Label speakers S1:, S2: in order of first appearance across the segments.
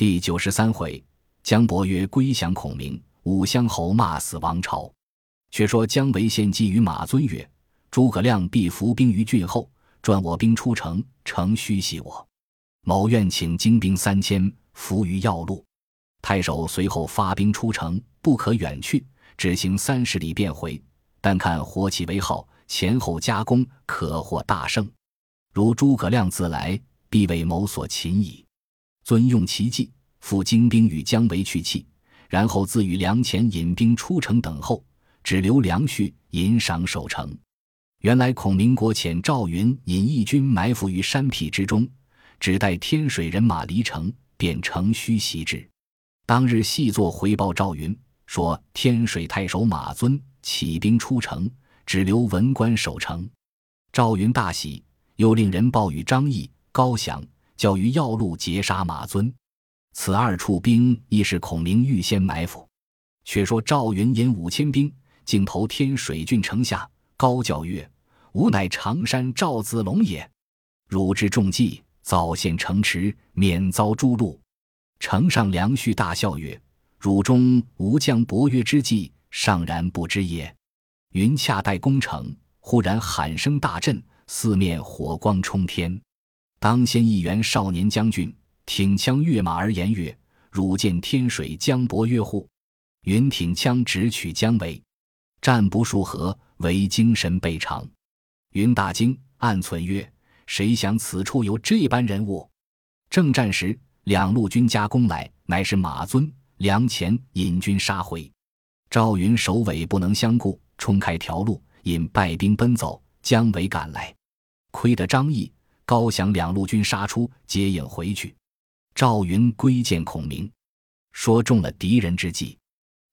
S1: 第九十三回，姜伯约归降孔明，武乡侯骂死王朝。却说姜维献计于马尊曰：“诸葛亮必伏兵于郡后，转我兵出城，城虚袭我。某愿请精兵三千，伏于要路。太守随后发兵出城，不可远去，只行三十里便回。但看火起为号，前后夹攻，可获大胜。如诸葛亮自来，必为某所擒矣。”尊用其计，复精兵与姜维去气，然后自与梁前引兵出城等候，只留梁旭引赏守城。原来孔明国遣赵云引义军埋伏于山僻之中，只待天水人马离城，便乘虚袭之。当日细作回报赵云，说天水太守马尊起兵出城，只留文官守城。赵云大喜，又令人报与张翼、高翔。教于要路截杀马尊，此二处兵亦是孔明预先埋伏。却说赵云引五千兵，竟投天水郡城下，高叫曰：“吾乃常山赵子龙也！汝之中计，早陷城池，免遭诛戮。”城上梁旭大笑曰：“汝中吾将伯约之计，尚然不知也。”云恰待攻城，忽然喊声大震，四面火光冲天。当先一员少年将军挺枪跃马而言曰：“汝见天水江伯约乎？”云挺枪直取姜维，战不数合，为精神倍长。云大惊，暗忖曰：“谁想此处有这般人物？”正战时，两路军夹攻来，乃是马尊、梁前引军杀回。赵云首尾不能相顾，冲开条路，引败兵奔走。姜维赶来，亏得张翼。高翔两路军杀出，接应回去。赵云归见孔明，说中了敌人之计。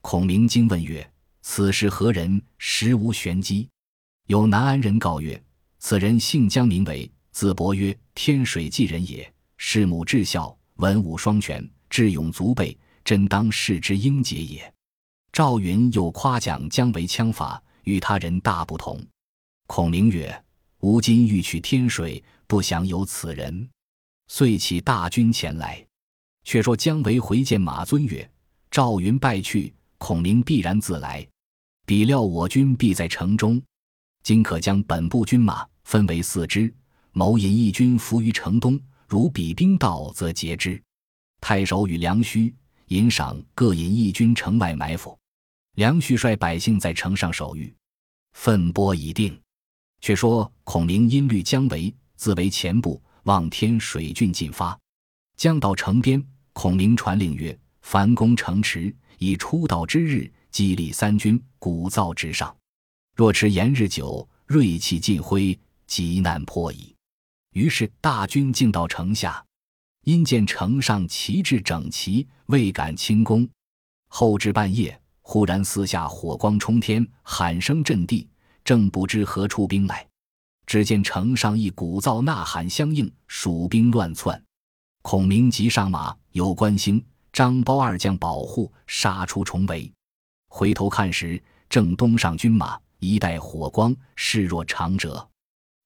S1: 孔明惊问曰：“此是何人？实无玄机。”有南安人告曰：“此人姓姜，名为，字伯曰，天水济人也。世母至孝，文武双全，智勇足备，真当世之英杰也。”赵云又夸奖姜维枪法与他人大不同。孔明曰：“吾今欲取天水。”不想有此人，遂起大军前来。却说姜维回见马尊曰：“赵云败去，孔明必然自来。比料我军必在城中，今可将本部军马分为四支，谋引义军伏于城东。如彼兵到，则截之。太守与梁须、尹赏各引义军城外埋伏，梁旭率百姓在城上守御，分拨已定。却说孔明因虑姜维。”自为前部，望天水郡进发。将到城边，孔明传令曰：“凡攻城池，以出岛之日，激励三军，鼓噪之上。若迟延日久，锐气尽灰，急难破矣。”于是大军进到城下，因见城上旗帜整齐，未敢轻攻。后至半夜，忽然四下火光冲天，喊声震地，正不知何处兵来。只见城上一鼓噪呐喊相应，蜀兵乱窜。孔明急上马，有关兴、张苞二将保护，杀出重围。回头看时，正东上军马，一带火光，势若长者。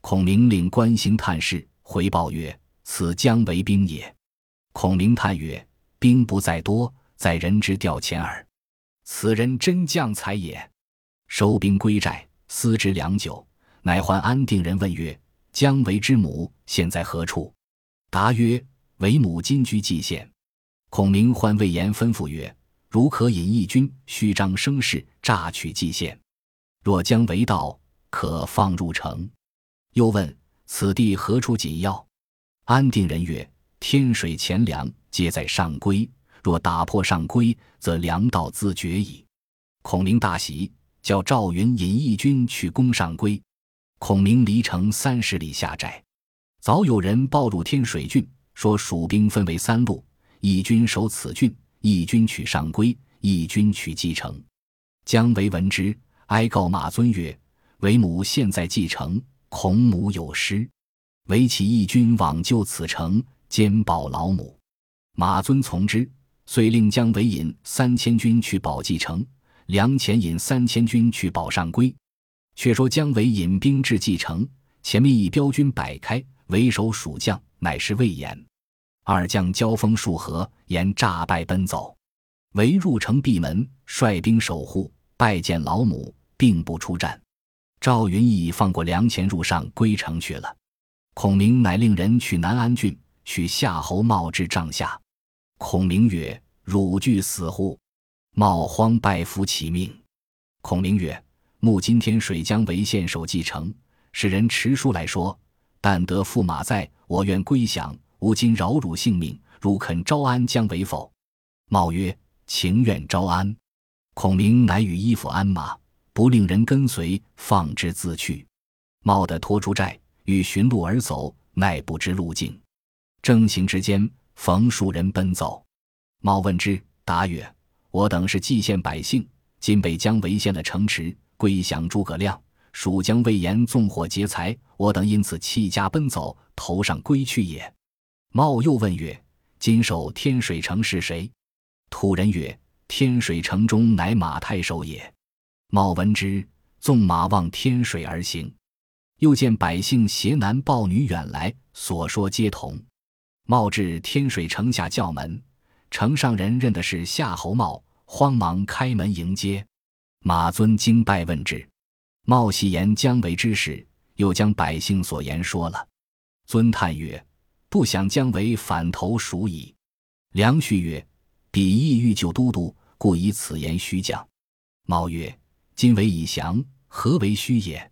S1: 孔明令关兴探视，回报曰：“此姜维兵也。”孔明叹曰：“兵不在多，在人之调遣耳。此人真将才也。”收兵归寨，思之良久。乃唤安定人问曰：“姜维之母现在何处？”答曰：“为母今居蓟县。”孔明唤魏延吩咐曰：“如可引义军，虚张声势，诈取蓟县。若姜维到，可放入城。”又问：“此地何处紧要？”安定人曰：“天水钱粮皆在上邽，若打破上邽，则粮道自绝矣。”孔明大喜，叫赵云引义军去攻上邽。孔明离城三十里下寨，早有人报入天水郡，说蜀兵分为三路，一军守此郡，一军取上邽，一军取蓟城。姜维闻之，哀告马尊曰：“为母现在蓟城，孔母有失，唯起义军往救此城，兼保老母。”马尊从之，遂令姜维引三千军去保蓟城，梁前引三千军去保上邽。却说姜维引兵至蓟城，前面一标军摆开，为首蜀将乃是魏延。二将交锋数合，言诈败奔走。为入城闭门，率兵守护，拜见老母，并不出战。赵云已放过梁前入上，归城去了。孔明乃令人去南安郡，取夏侯茂至帐下。孔明曰：“汝惧死乎？”茂慌拜服其命。孔明曰：“慕今天水将为县守继承，使人持书来说，但得驸马在，我愿归降。吾今饶汝性命，汝肯招安将为否？”茂曰。情愿招安，孔明乃与衣服鞍马，不令人跟随，放之自去。冒得拖出寨，欲寻路而走，奈不知路径。正行之间，逢数人奔走。茂问之，答曰：“我等是蓟县百姓，今被姜维陷了城池，归降诸葛亮。蜀将魏延纵火劫财，我等因此弃家奔走，投上归去也。”茂又问曰：“今守天水城是谁？”土人曰：“天水城中乃马太守也。”茂闻之，纵马望天水而行。又见百姓携男抱女远来，所说皆同。茂至天水城下叫门，城上人认的是夏侯茂，慌忙开门迎接。马尊惊拜问之，茂细言姜维之事，又将百姓所言说了。尊叹曰：“不想姜维反投蜀矣。”梁旭曰。彼意欲救都督，故以此言虚讲。茂曰：“今为已降，何为虚也？”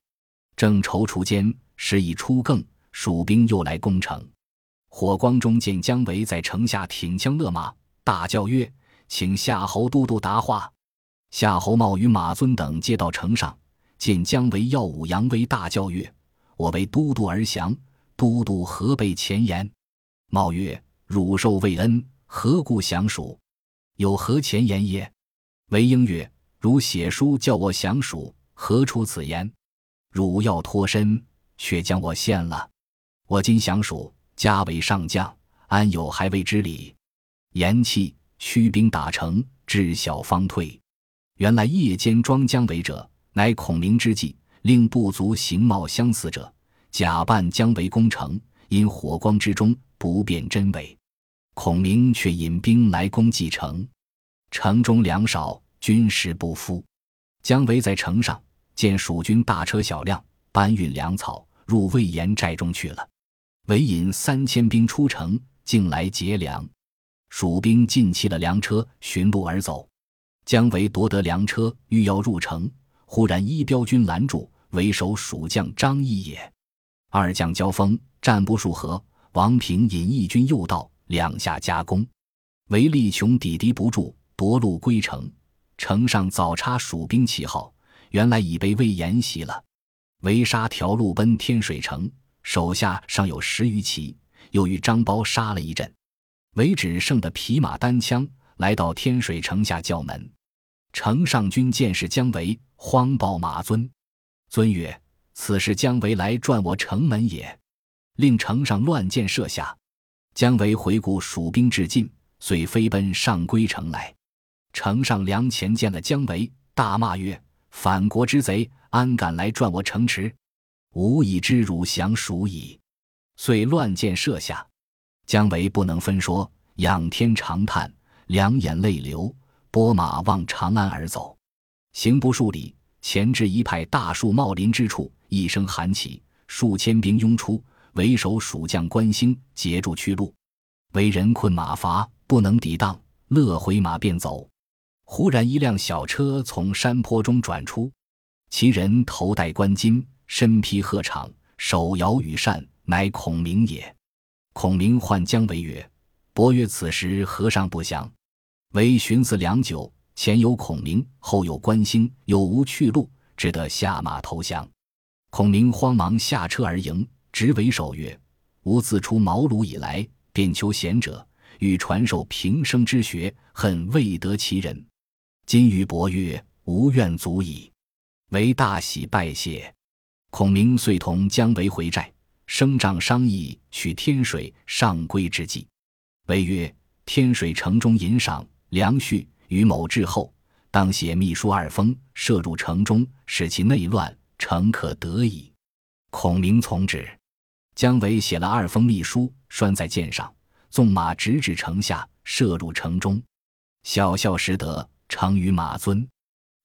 S1: 正踌躇间，时已出更，蜀兵又来攻城。火光中见姜维在城下挺枪勒马，大叫曰：“请夏侯都督答话。”夏侯茂与马尊等皆到城上，见姜维耀武扬威，大叫曰：“我为都督而降，都督何备前言？”茂曰：“汝受魏恩，何故降蜀？”有何前言也？韦应曰：“汝写书叫我降蜀，何出此言？汝要脱身，却将我陷了。我今降蜀，家为上将，安有还未之理？”言讫，驱兵打城，至晓方退。原来夜间装姜维者，乃孔明之计，令部族形貌相似者，假扮姜维攻城，因火光之中不辨真伪。孔明却引兵来攻继城，城中粮少，军食不敷。姜维在城上见蜀军大车小辆搬运粮草入魏延寨中去了，韦引三千兵出城，竟来劫粮。蜀兵尽弃了粮车，寻路而走。姜维夺得粮车，欲要入城，忽然一彪军拦住，为首蜀将张翼也。二将交锋，战不数合，王平引义军诱到。两下夹攻，韦力穷抵敌不住，夺路归城。城上早插蜀兵旗号，原来已被魏延袭了。韦杀条路奔天水城，手下尚有十余骑，又与张苞杀了一阵。韦只剩的匹马单枪，来到天水城下叫门。城上军见是姜维，慌报马尊。尊曰：“此是姜维来转我城门也。”令城上乱箭射下。姜维回顾蜀兵至近，遂飞奔上归城来。城上梁前见了姜维，大骂曰：“反国之贼，安敢来转我城池？吾已知汝降蜀矣。”遂乱箭射下。姜维不能分说，仰天长叹，两眼泪流，拨马望长安而走。行不数里，前至一派大树茂林之处，一声喊起，数千兵拥出。为首蜀将关兴截住去路，为人困马乏，不能抵挡，勒回马便走。忽然一辆小车从山坡中转出，其人头戴冠巾，身披鹤氅，手摇羽扇，乃孔明也。孔明唤姜维曰：“伯曰，此时何尚不降？”维寻思良久，前有孔明，后有关兴，有无去路，只得下马投降。孔明慌忙下车而迎。执为守曰：“吾自出茅庐以来，便求贤者，欲传授平生之学，恨未得其人。今与伯曰，无怨足矣。”为大喜，拜谢。孔明遂同姜维回寨，升帐商议取天水上归之计。维曰：“天水城中引赏粮恤，于某至后，当写密书二封，射入城中，使其内乱，诚可得矣。”孔明从旨。姜维写了二封密书，拴在箭上，纵马直指城下，射入城中。小校识得，成于马尊。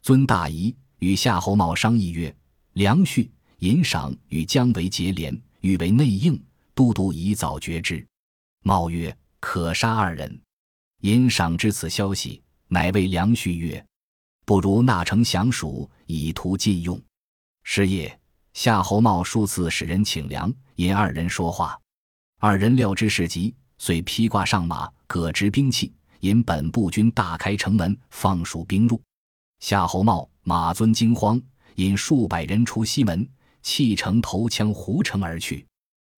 S1: 尊大仪，与夏侯茂商议曰：“梁旭、尹赏与姜维结连，欲为内应，都督宜早决之。”茂曰：“可杀二人。”因赏知此消息，乃谓梁旭曰：“不如纳城降蜀，以图禁用。”是夜，夏侯茂数次使人请梁、引二人说话，二人料知事急，遂披挂上马，各执兵器，引本部军大开城门，放蜀兵入。夏侯茂、马尊惊慌，引数百人出西门，弃城投枪胡城而去。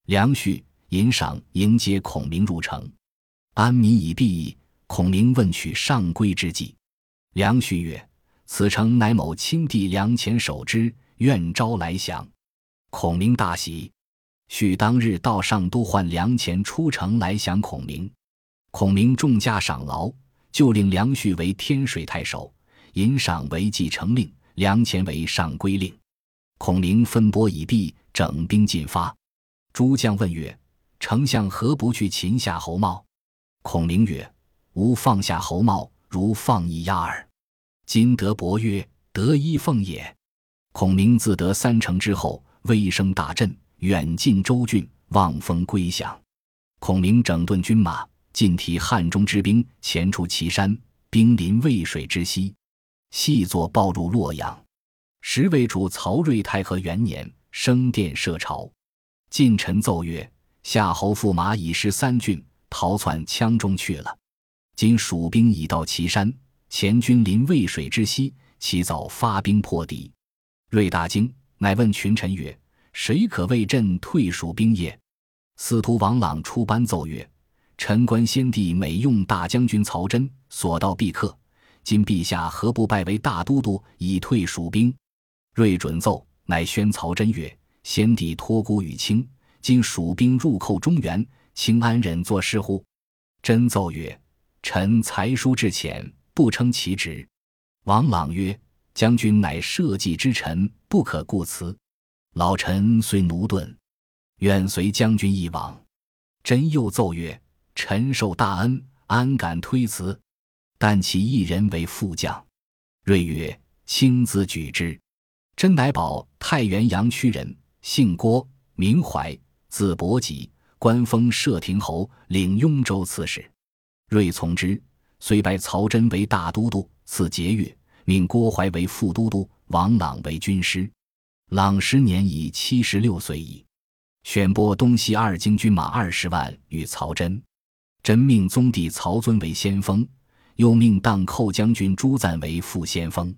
S1: 梁旭、尹赏迎接孔明入城，安民已毕。孔明问取上归之计，梁旭曰：“此城乃某亲弟梁前守之，愿招来降。”孔明大喜。旭当日到上都唤梁前出城来降孔明。孔明重价赏劳，就令梁旭为天水太守，尹赏为继承令，梁前为上归令。孔明分拨已毕，整兵进发。诸将问曰：“丞相何不去擒夏侯茂？”孔明曰：吾放下侯茂，如放一鸭耳。今得伯曰：“得一凤也。”孔明自得三城之后，威声大振，远近州郡望风归降。孔明整顿军马，尽提汉中之兵，前出祁山，兵临渭水之西，细作报入洛阳。时为主曹睿太和元年，升殿设朝。近臣奏曰：“夏侯驸马已失三郡，逃窜羌中去了。”今蜀兵已到岐山，前军临渭水之西，其早发兵破敌。瑞大惊，乃问群臣曰：“谁可为朕退蜀兵也？”司徒王朗出班奏曰：“臣观先帝每用大将军曹真，所到必克。今陛下何不拜为大都督，以退蜀兵？”瑞准奏，乃宣曹真曰：“先帝托孤于卿，今蜀兵入寇中原，卿安忍作事乎？”真奏曰：臣才疏志浅，不称其职。王朗曰：“将军乃社稷之臣，不可固辞。老臣虽奴钝，愿随将军一往。”真又奏曰：“臣受大恩，安敢推辞？但其一人为副将。”睿曰：“卿自举之。”真乃保太原阳曲人，姓郭，名怀，字伯吉，官封射亭侯，领雍州刺史。睿从之，遂拜曹真为大都督，赐节钺，命郭淮为副都督，王朗为军师。朗时年已七十六岁矣。选拨东西二京军马二十万与曹真。真命宗弟曹遵为先锋，又命荡寇将军朱赞为副先锋。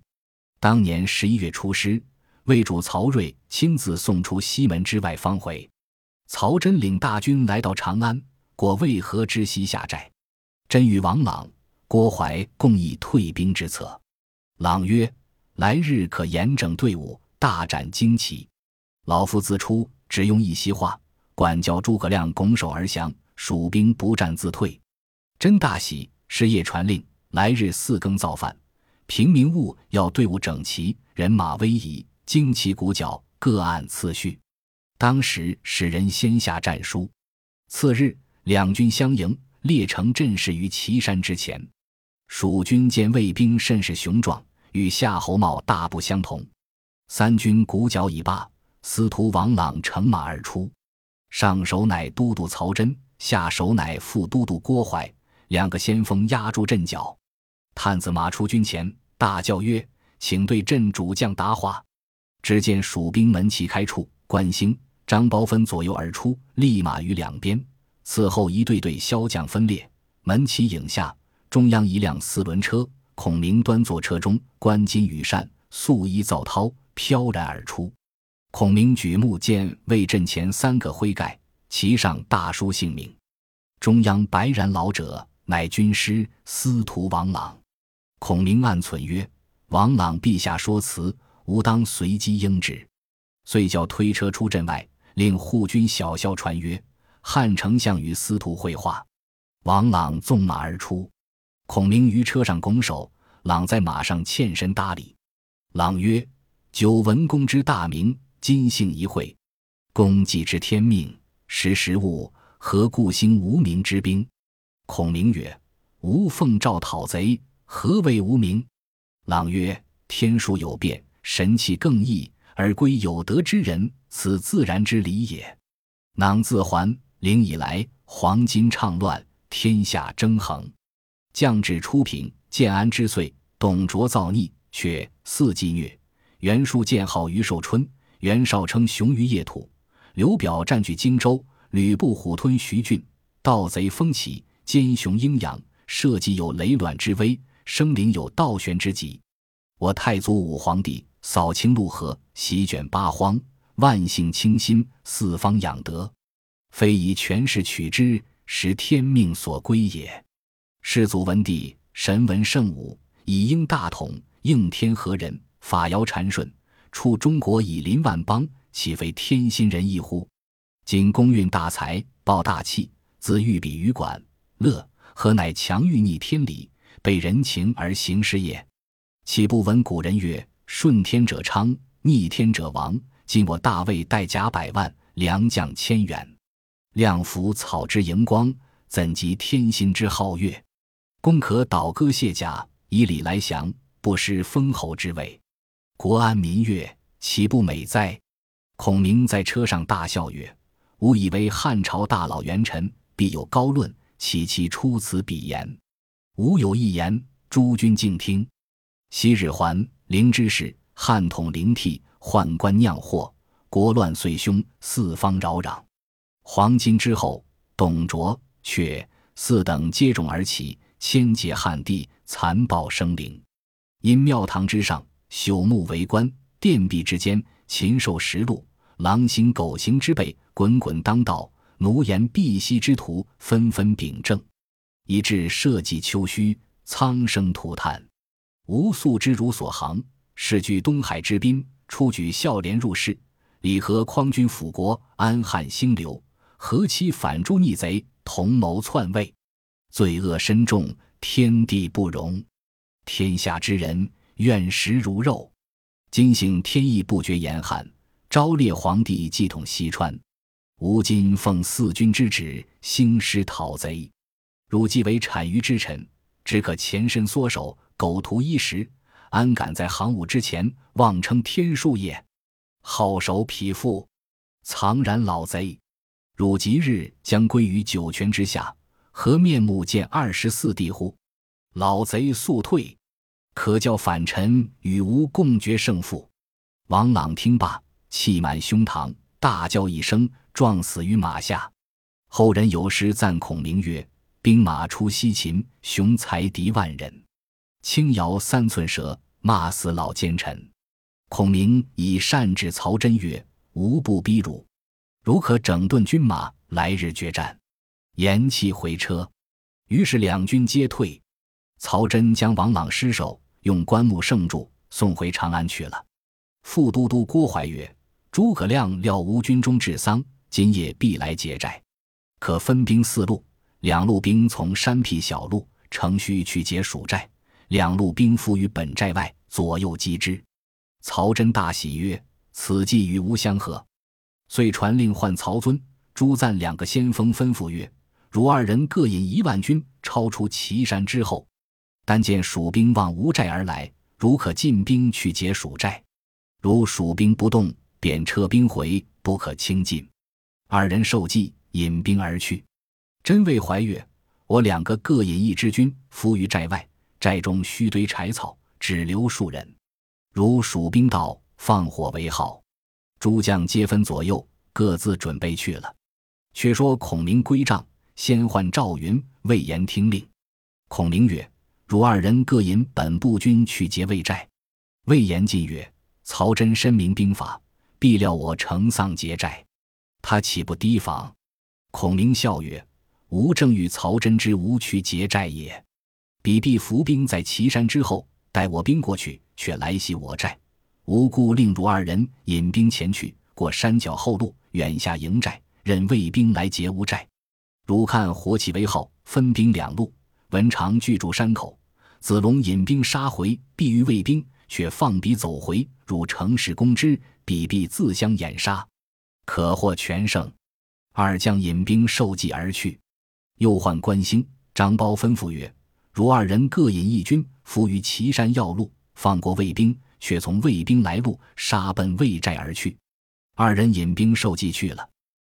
S1: 当年十一月出师，魏主曹睿亲自送出西门之外方回。曹真领大军来到长安，过渭河之西下寨。真与王朗、郭淮共议退兵之策。朗曰：“来日可严整队伍，大展旌旗。老夫自出，只用一席话，管教诸葛亮拱手而降，蜀兵不战自退。”真大喜，是夜传令：来日四更造饭，平民务要队伍整齐，人马威仪，旌旗鼓角各按次序。当时使人先下战书。次日，两军相迎。列成阵势于岐山之前，蜀军见魏兵甚是雄壮，与夏侯茂大不相同。三军鼓角已罢，司徒王朗乘马而出，上首乃都督曹真，下首乃副都督郭淮，两个先锋压住阵脚。探子马出军前，大叫曰：“请对阵主将答话。”只见蜀兵门旗开处，关兴、张苞分左右而出，立马于两边。此后，一队队骁将分列，门旗影下，中央一辆四轮车，孔明端坐车中，冠巾羽扇，素衣皂绦，飘然而出。孔明举目见魏阵前三个徽盖，其上大书姓名，中央白髯老者，乃军师司徒王朗。孔明暗忖曰：“王朗陛下说辞，吾当随机应之。”遂叫推车出阵外，令护军小校传曰。汉丞相与司徒会话，王朗纵马而出，孔明于车上拱手，朗在马上欠身搭礼。朗曰：“久闻公之大名，今幸一会。公既知天命，识时务，何故兴无名之兵？”孔明曰：“吾奉诏讨贼，何谓无名？”朗曰：“天数有变，神气更易，而归有德之人，此自然之理也。”囊自还陵以来，黄金畅乱，天下争衡。将至初平，建安之岁，董卓造逆，却四季虐。袁术建号于寿春，袁绍称雄于邺土。刘表占据荆州，吕布虎吞徐郡。盗贼蜂起，奸雄鹰扬，社稷有雷卵之危，生灵有倒悬之急。我太祖武皇帝扫清陆河，席卷八荒，万姓清心，四方养德，非以权势取之，实天命所归也。世祖文帝神文圣武，以应大统，应天和人，法尧禅顺，处中国以临万邦，岂非天心人意乎？今公运大财，抱大器，自御笔于管乐，何乃强欲逆天理，被人情而行事也？岂不闻古人曰：“顺天者昌，逆天者亡。”今我大魏带甲百万，良将千员，亮服草之荧光，怎及天心之皓月？公可倒戈卸甲，以礼来降，不失封侯之位，国安民悦，岂不美哉？孔明在车上大笑曰：“吾以为汉朝大老元臣必有高论，岂其出此鄙言？吾有一言，诸君静听。昔日还灵之事，汉统灵替，宦官酿祸，国乱岁凶，四方扰攘。黄巾之后，董卓、却四等接踵而起。”千劫汉地，残暴生灵。因庙堂之上，朽木为官；殿壁之间，禽兽食禄。狼心狗行之辈，滚滚当道；奴颜婢膝之徒，纷纷秉政，以致社稷丘墟，苍生涂炭。吾素之如所行，是据东海之滨，出举孝廉入仕，礼和匡君辅国，安汉兴刘。何期反诛逆贼，同谋篡位。罪恶深重，天地不容。天下之人愿食如肉。今幸天意不绝严寒，昭烈皇帝继统西川。吾今奉四君之旨，兴师讨贼。汝既为产于之臣，只可前身缩手，苟图一时，安敢在行伍之前妄称天数也？好手匹夫，藏然老贼！汝即日将归于九泉之下。何面目见二十四弟乎？老贼速退，可教反臣与吾共决胜负。王朗听罢，气满胸膛，大叫一声，撞死于马下。后人有诗赞孔明曰：“兵马出西秦，雄才敌万人。轻摇三寸舌，骂死老奸臣。”孔明以善治曹真曰：“无不逼汝，如可整顿军马，来日决战。”言讫回车，于是两军皆退。曹真将王朗尸首用棺木盛住，送回长安去了。副都督郭淮曰：“诸葛亮料吴军中治丧，今夜必来劫寨，可分兵四路，两路兵从山僻小路乘虚去劫蜀寨，两路兵伏于本寨外，左右击之。”曹真大喜曰：“此计与吾相合。”遂传令唤曹遵、朱赞两个先锋，吩咐曰：汝二人各引一万军，超出岐山之后。但见蜀兵望吴寨而来，如可进兵去劫蜀寨；如蜀兵不动，便撤兵回，不可轻进。二人受计，引兵而去。真谓怀曰：“我两个各引一支军，伏于寨外，寨中须堆柴草，只留数人。如蜀兵到，放火为号。”诸将皆分左右，各自准备去了。却说孔明归帐。先唤赵云、魏延听令。孔明曰：“汝二人各引本部军去劫魏寨。”魏延进曰：“曹真深明兵法，必料我乘丧劫寨，他岂不提防？”孔明笑曰：“吾正与曹真之无去劫寨也。彼必伏兵在岐山之后，待我兵过去，却来袭我寨。吾故令汝二人引兵前去，过山脚后路，远下营寨，任魏兵来劫吾寨。”汝看火起为号，分兵两路。文长拒住山口，子龙引兵杀回，必于魏兵，却放彼走回。汝乘势攻之，彼必自相掩杀，可获全胜。二将引兵受计而去。又唤关兴、张苞吩咐曰：“如二人各引一军，伏于岐山要路，放过魏兵，却从魏兵来路，杀奔魏寨而去。”二人引兵受计去了。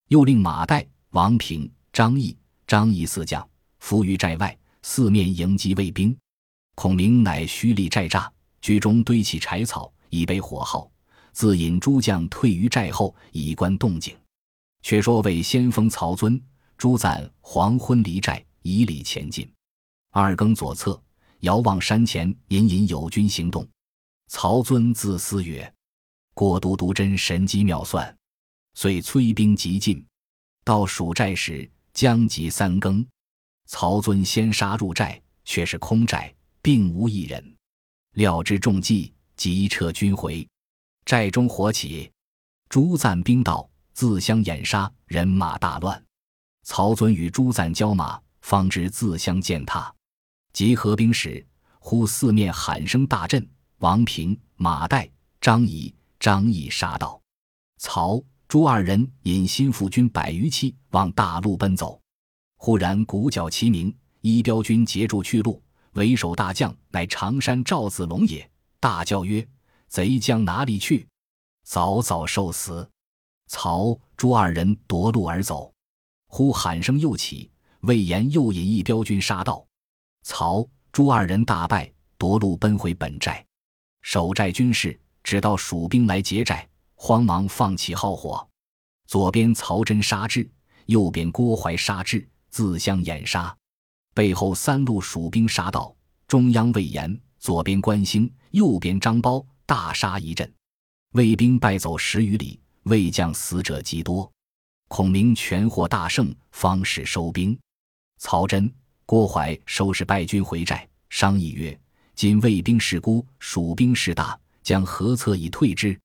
S1: 又令马岱、王平、张翼、张仪四将伏于寨外，四面迎击魏兵。孔明乃虚立寨栅，居中堆起柴草，以备火耗。自引诸将退于寨后，以观动静。却说魏先锋曹遵、朱赞黄昏离寨，以礼前进。二更左侧，遥望山前，隐隐有军行动。曹遵自思曰：“过都督真神机妙算。”遂催兵急进。到蜀寨时，将及三更，曹遵先杀入寨，却是空寨。并无一人，料知中计，即撤军回。寨中火起，朱赞兵到，自相掩杀，人马大乱。曹遵与朱赞交马，方知自相践踏。及合兵时，忽四面喊声大震，王平、马岱、张仪、张翼杀到。曹朱二人引心腹军百余骑往大路奔走，忽然鼓角齐鸣，一彪军截住去路。为首大将乃常山赵子龙也，大叫曰：“贼将哪里去？早早受死！”曹朱二人夺路而走。忽喊声又起，魏延又引一彪军杀到。曹朱二人大败，夺路奔回本寨。守寨军士只道蜀兵来劫寨，慌忙放起号火。左边曹真杀至，右边郭淮杀至，自相掩杀。背后三路蜀兵杀到，中央魏延，左边关兴，右边张苞，大杀一阵，魏兵败走十余里，魏将死者极多。孔明全获大胜，方始收兵。曹真、郭淮收拾败军回寨，商议曰：“今魏兵势孤，蜀兵势大，将何策以退之？”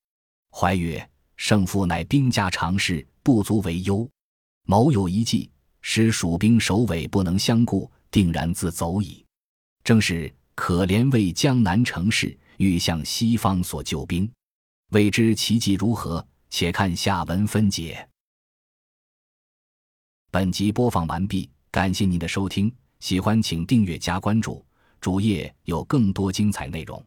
S1: 怀曰：“胜负乃兵家常事，不足为忧。某有一计。”使蜀兵首尾不能相顾，定然自走矣。正是可怜为江南城市，欲向西方所救兵，未知其计如何？且看下文分解。本集播放完毕，感谢您的收听，喜欢请订阅加关注，主页有更多精彩内容。